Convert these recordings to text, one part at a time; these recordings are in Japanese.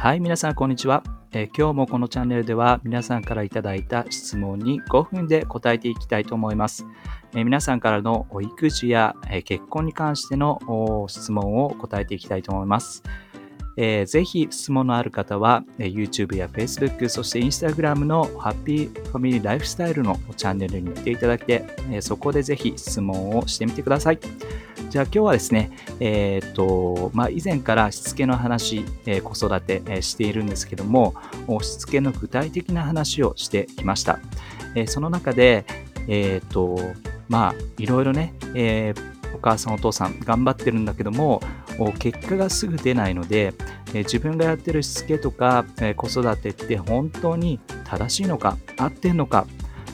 はい、皆さん、こんにちは、えー、今日もこのチャンネルでは皆さんからいただいた質問に5分で答えていきたいと思います。えー、皆さんからの育児や、え、結婚に関しての質問を答えていきたいと思います。えー、ぜひ質問のある方は、え、YouTube や Facebook、そして Instagram のハッピーファミリーライフスタイルのチャンネルに行っていただいて、え、そこでぜひ質問をしてみてください。じゃあ今日はですね、えっ、と、まあ、以前からしつけの話、え子育て、えしているんですけども、しつけの具体的な話をしてきました。えその中で、えっ、と、まあ、いろいろね、えお母さんお父さん頑張ってるんだけども、結果がすぐ出ないので、え自分がやってるしつけとか、え子育てって本当に正しいのか合ってんのか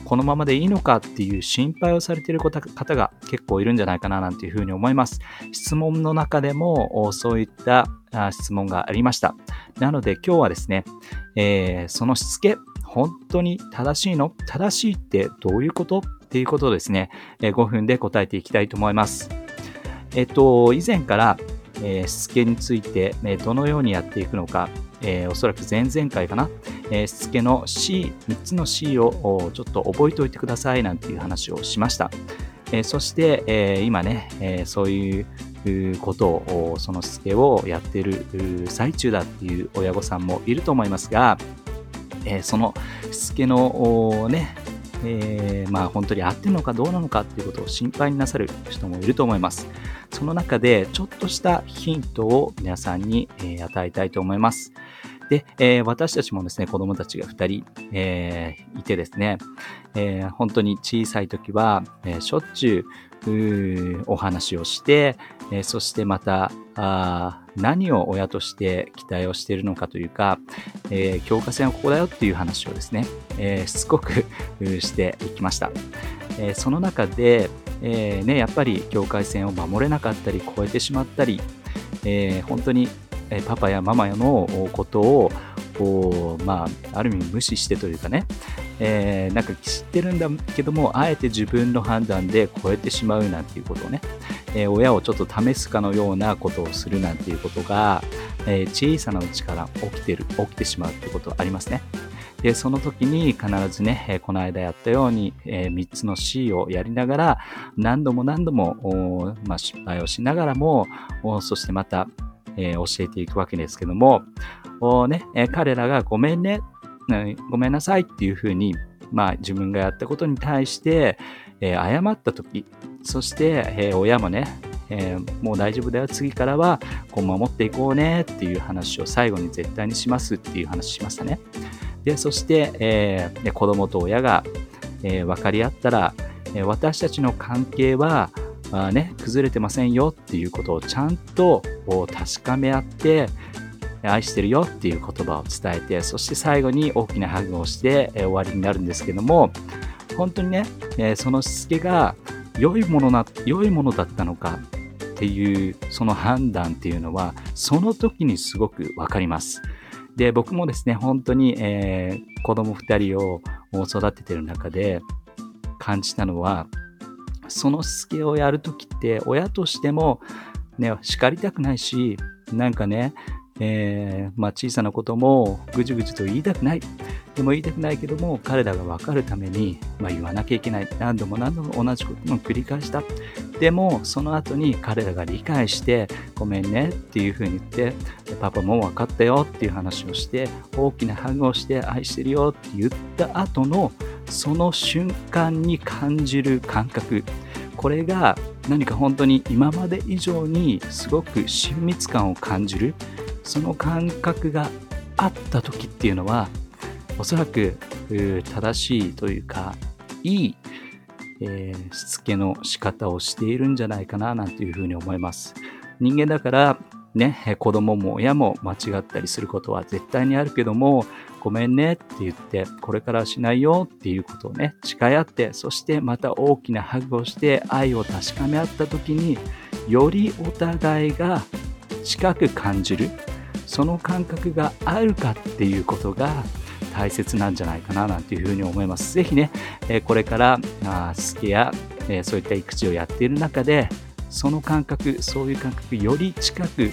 このままでいいのかっていう心配をされている方が結構いるんじゃないかななんていうふうに思います。質問の中でもそういった質問がありました。なので今日はですね、えー、そのしつけ、本当に正しいの？正しいってどういうこと？っていうことをですね、5分で答えていきたいと思います。えっと、以前から、えー、しつけについて、えどのようにやっていくのか、えー、おそらく前々回かな、えー、しつけの C、3つの C をちょっと覚えておいてくださいなんていう話をしました。えー、そして、えー、今ね、え、そういうことを、そのしつけをやっている最中だっていう親御さんもいると思いますが、え、そのしつけのね、えー、まあ本当に合ってるのかどうなのかっていうことを心配になさる人もいると思います。その中でちょっとしたヒントを皆さんに、与えたいと思います。で、えー、私たちもですね、子供たちが2人、えー、いてですね、えー、本当に小さい時は、えしょっちゅうお話をして、えそしてまたあ何を親として期待をしているのかというか、え境界線はここだよっていう話をですね、えしつこくしていきました。えその中で、えね、やっぱり境界線を守れなかったり、超えてしまったり、え本当にえパパやママのことをこう、まあ、ある意味無視してというかね、えー、なんか知ってるんだけども、あえて自分の判断で超えてしまうなんていうことをね、えー、親をちょっと試すかのようなことをするなんていうことが、えー、小さなうちから起きてる、起きてしまうっていうことはありますね。で、その時に必ずね、この間やったように、え3つの C をやりながら、何度も何度も、まあ、失敗をしながらも、そしてまたえー、教えていくわけですけども、おね、えー、彼らがごめんね、ごめんなさいっていうふうに、まあ、自分がやったことに対して、えー、謝った時そして、えー、親もね、えー、もう大丈夫だよ次からはこう守っていこうねっていう話を最後に絶対にしますっていう話しましたね。でそして、えー、子供と親が、えー、分かり合ったら、え私たちの関係はあね、崩れてませんよっていうことをちゃんと確かめ合って、愛してるよっていう言葉を伝えて、そして最後に大きなハグをして、終わりになるんですけども、本当にね、そのしつけが良いものな、良いものだったのかっていう、その判断っていうのは、その時にすごくわかります。で、僕もですね、本当に、えー、子供2人を育ててる中で感じたのは、そのしつけをやるときって親としてもね、叱りたくないし、なんかね、えー、まあ、小さなこともぐじぐじと言いたくない。でも言いたくないけども、彼らが分かるために、まあ、言わなきゃいけない。何度も何度も同じことを繰り返した。でも、その後に彼らが理解して、ごめんねっていうふうに言って、パパも分かったよっていう話をして、大きなハグをして愛してるよって言った後の、その瞬間に感じる感覚。これが何か本当に今まで以上にすごく親密感を感じるその感覚があった時っていうのはおそらく正しいというかいい、えー、しつけの仕方をしているんじゃないかななんていうふうに思います人間だからね、子供も親も間違ったりすることは絶対にあるけども、ごめんねって言って、これからしないよっていうことをね、誓い合って、そしてまた大きなハグをして愛を確かめ合った時に、よりお互いが近く感じる、その感覚があるかっていうことが大切なんじゃないかななんていうふうに思います。ぜひね、えこれからあ好きやえそういった育児をやっている中で、その感覚、そういう感覚より近く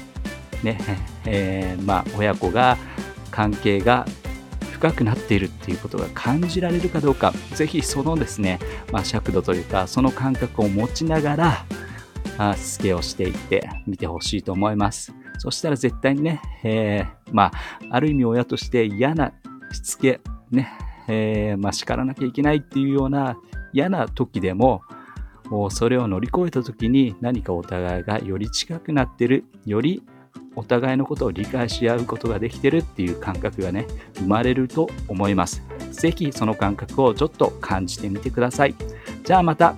ね、えー、まあ、親子が関係が深くなっているっていうことが感じられるかどうか、ぜひそのですね、まあ、尺度というか、その感覚を持ちながら、あしつけをしていってみてほしいと思います。そしたら絶対にね、えー、まあ、ある意味親として嫌なしつけ、ね、えー、まあ、叱らなきゃいけないっていうような嫌な時でも、それを乗り越えた時に何かお互いがより近くなってる、よりお互いのことを理解し合うことができてるっていう感覚がね、生まれると思います。是非その感覚をちょっと感じてみてください。じゃあまた